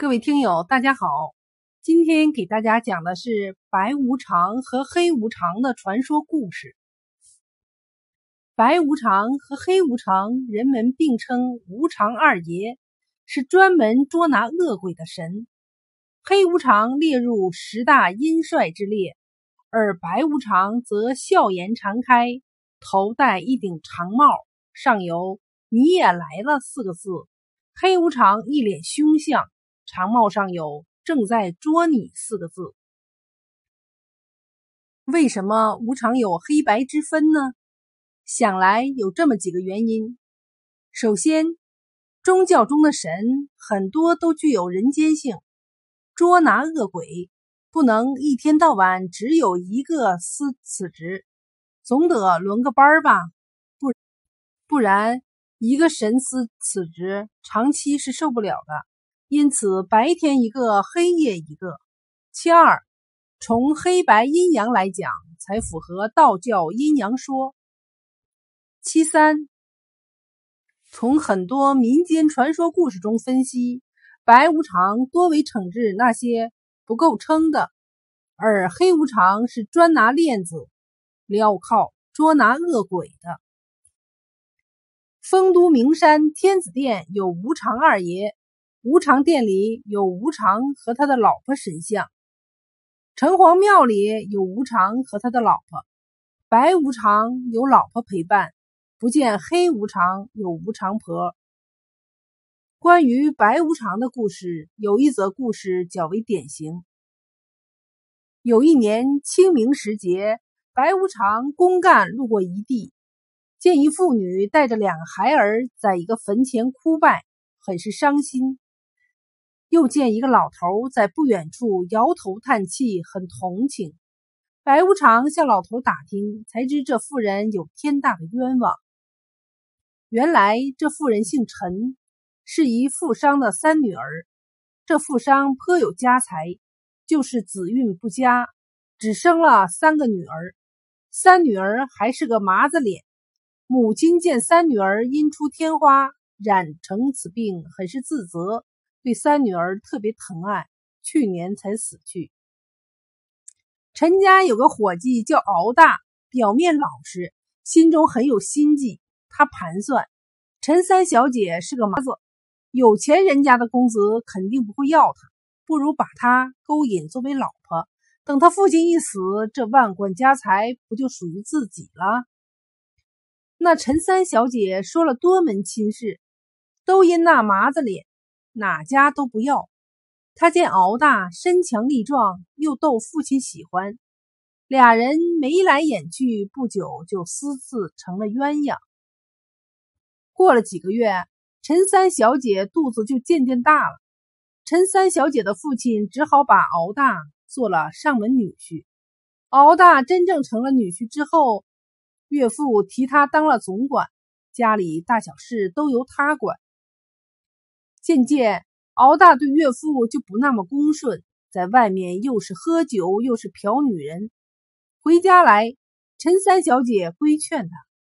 各位听友，大家好！今天给大家讲的是白无常和黑无常的传说故事。白无常和黑无常，人们并称无常二爷，是专门捉拿恶鬼的神。黑无常列入十大阴帅之列，而白无常则笑颜常开，头戴一顶长帽，上有“你也来了”四个字。黑无常一脸凶相。长帽上有“正在捉你”四个字。为什么无常有黑白之分呢？想来有这么几个原因。首先，宗教中的神很多都具有人间性，捉拿恶鬼不能一天到晚只有一个司此职，总得轮个班儿吧？不不然，一个神司此职，长期是受不了的。因此，白天一个，黑夜一个。其二，从黑白阴阳来讲，才符合道教阴阳说。其三，从很多民间传说故事中分析，白无常多为惩治那些不够称的，而黑无常是专拿链子镣铐捉拿恶鬼的。丰都名山天子殿有无常二爷。无常殿里有无常和他的老婆神像，城隍庙里有无常和他的老婆，白无常有老婆陪伴，不见黑无常有无常婆。关于白无常的故事，有一则故事较为典型。有一年清明时节，白无常公干路过一地，见一妇女带着两个孩儿在一个坟前哭拜，很是伤心。又见一个老头在不远处摇头叹气，很同情。白无常向老头打听，才知这妇人有天大的冤枉。原来这妇人姓陈，是一富商的三女儿。这富商颇有家财，就是子运不佳，只生了三个女儿。三女儿还是个麻子脸。母亲见三女儿因出天花，染成此病，很是自责。对三女儿特别疼爱，去年才死去。陈家有个伙计叫敖大，表面老实，心中很有心计。他盘算，陈三小姐是个麻子，有钱人家的公子肯定不会要她，不如把她勾引作为老婆。等他父亲一死，这万贯家财不就属于自己了？那陈三小姐说了多门亲事，都因那麻子脸。哪家都不要。他见敖大身强力壮，又逗父亲喜欢，俩人眉来眼去，不久就私自成了鸳鸯。过了几个月，陈三小姐肚子就渐渐大了。陈三小姐的父亲只好把敖大做了上门女婿。敖大真正成了女婿之后，岳父提他当了总管，家里大小事都由他管。渐渐，敖大对岳父就不那么恭顺，在外面又是喝酒又是嫖女人。回家来，陈三小姐规劝他，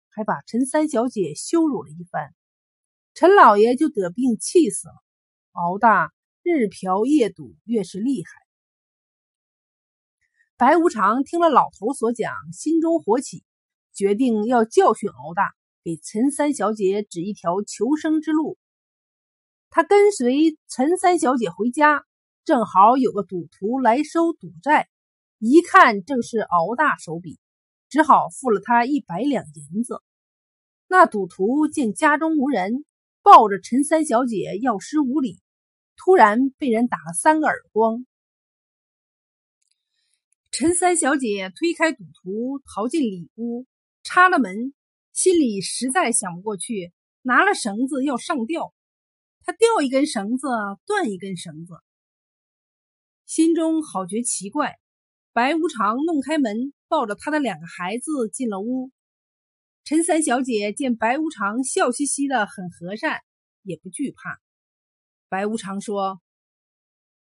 还把陈三小姐羞辱了一番。陈老爷就得病气死了。敖大日嫖夜赌，越是厉害。白无常听了老头所讲，心中火起，决定要教训敖大，给陈三小姐指一条求生之路。他跟随陈三小姐回家，正好有个赌徒来收赌债，一看正是敖大手笔，只好付了他一百两银子。那赌徒见家中无人，抱着陈三小姐要失无礼，突然被人打了三个耳光。陈三小姐推开赌徒，逃进里屋，插了门，心里实在想不过去，拿了绳子要上吊。他掉一根绳子，断一根绳子，心中好觉奇怪。白无常弄开门，抱着他的两个孩子进了屋。陈三小姐见白无常笑嘻嘻的，很和善，也不惧怕。白无常说：“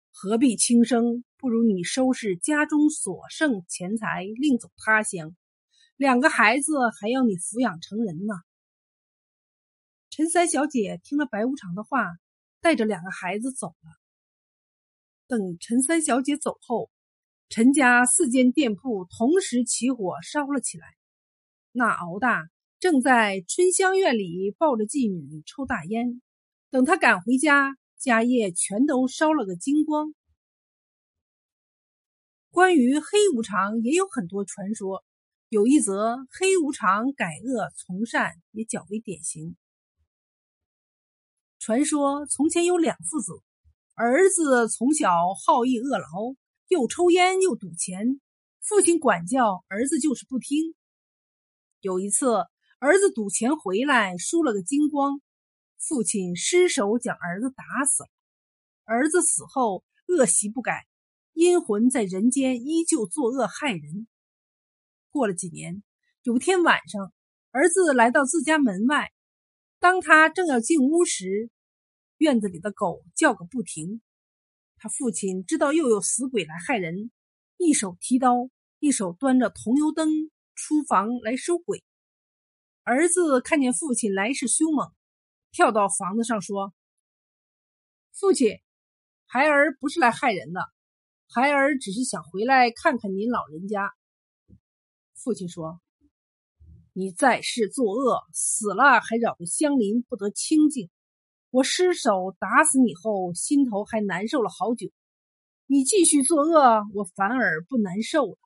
何必轻生？不如你收拾家中所剩钱财，另走他乡。两个孩子还要你抚养成人呢。”陈三小姐听了白无常的话，带着两个孩子走了。等陈三小姐走后，陈家四间店铺同时起火烧了起来。那敖大正在春香院里抱着妓女抽大烟，等他赶回家，家业全都烧了个精光。关于黑无常也有很多传说，有一则黑无常改恶从善也较为典型。传说从前有两父子。儿子从小好逸恶劳，又抽烟又赌钱，父亲管教儿子就是不听。有一次，儿子赌钱回来输了个精光，父亲失手将儿子打死了。儿子死后恶习不改，阴魂在人间依旧作恶害人。过了几年，有天晚上，儿子来到自家门外，当他正要进屋时，院子里的狗叫个不停，他父亲知道又有死鬼来害人，一手提刀，一手端着桐油灯出房来收鬼。儿子看见父亲来势凶猛，跳到房子上说：“父亲，孩儿不是来害人的，孩儿只是想回来看看您老人家。”父亲说：“你在世作恶，死了还扰得乡邻不得清净。”我失手打死你后，心头还难受了好久。你继续作恶，我反而不难受了。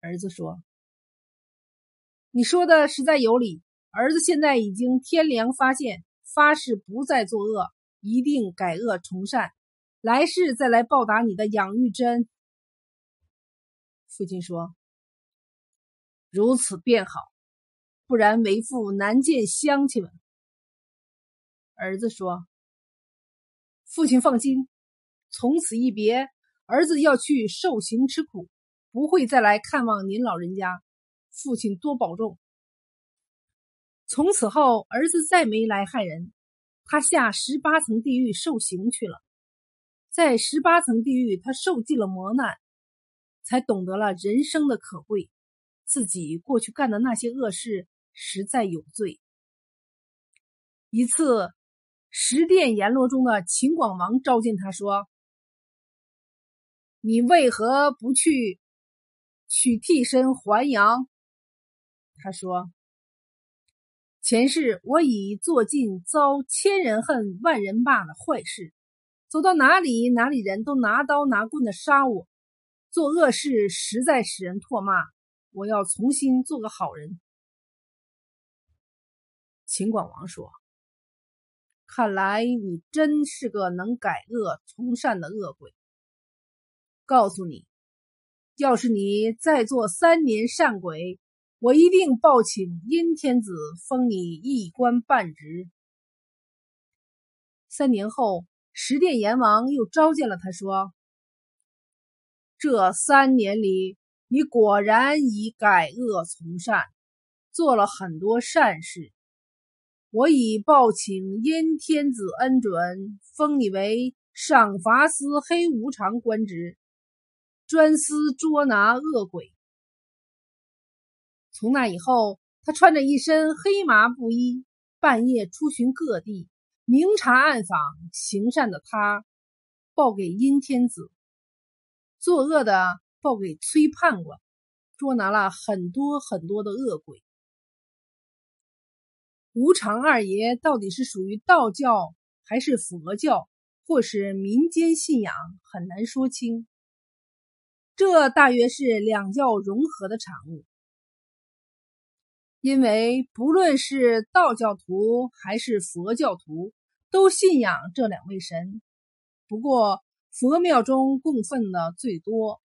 儿子说：“你说的实在有理。”儿子现在已经天良发现，发誓不再作恶，一定改恶从善，来世再来报答你的养育之恩。父亲说：“如此便好，不然为父难见乡亲们。”儿子说：“父亲放心，从此一别，儿子要去受刑吃苦，不会再来看望您老人家。父亲多保重。”从此后，儿子再没来害人，他下十八层地狱受刑去了。在十八层地狱，他受尽了磨难，才懂得了人生的可贵，自己过去干的那些恶事实在有罪。一次。十殿阎罗中的秦广王召见他说：“你为何不去取替身还阳？”他说：“前世我已做尽遭千人恨万人骂的坏事，走到哪里哪里人都拿刀拿棍的杀我，做恶事实在使人唾骂。我要重新做个好人。”秦广王说。看来你真是个能改恶从善的恶鬼。告诉你，要是你再做三年善鬼，我一定报请阴天子封你一官半职。三年后，十殿阎王又召见了他，说：“这三年里，你果然已改恶从善，做了很多善事。”我已报请阴天子恩准，封你为赏罚司黑无常官职，专司捉拿恶鬼。从那以后，他穿着一身黑麻布衣，半夜出巡各地，明察暗访。行善的他报给阴天子，作恶的报给崔判官，捉拿了很多很多的恶鬼。无常二爷到底是属于道教还是佛教，或是民间信仰，很难说清。这大约是两教融合的产物，因为不论是道教徒还是佛教徒，都信仰这两位神。不过佛庙中供奉的最多。